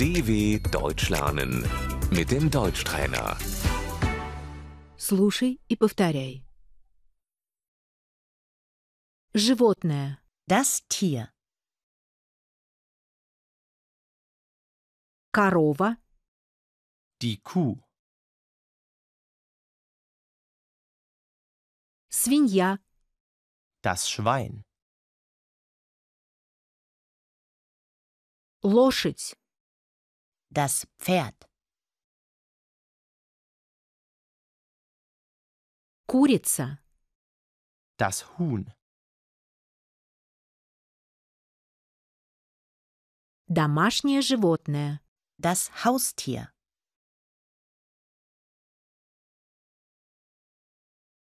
DW Deutsch lernen mit dem Deutschtrainer. Слушай и повторяй. Животное. Das Tier. Корова. Die Kuh, Свинья. das Schwein, Лошадь. Das Pferd. Курица. das Huhn, Домашнее животное. Das Haustier.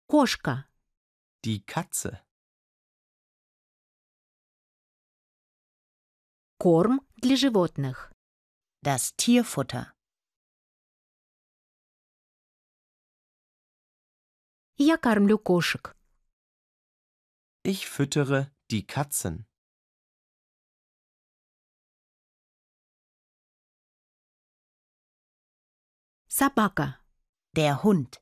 Кошка. die Katze, Корм для животных. Das Tierfutter. Я кормлю кошек. ich füttere die Katzen, Собака. Der Hund.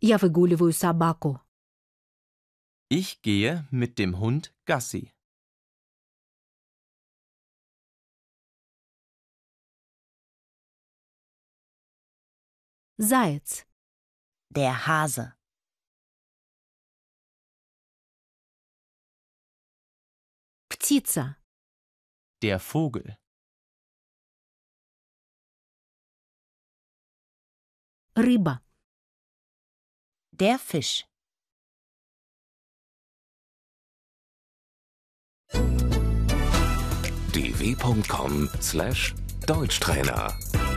Я выгуливаю собаку. ich gehe mit dem Hund Gassi, Заяц. Der Hase. Птица. der Vogel, Рыба. Der Fisch. dw.com/deutschtrainer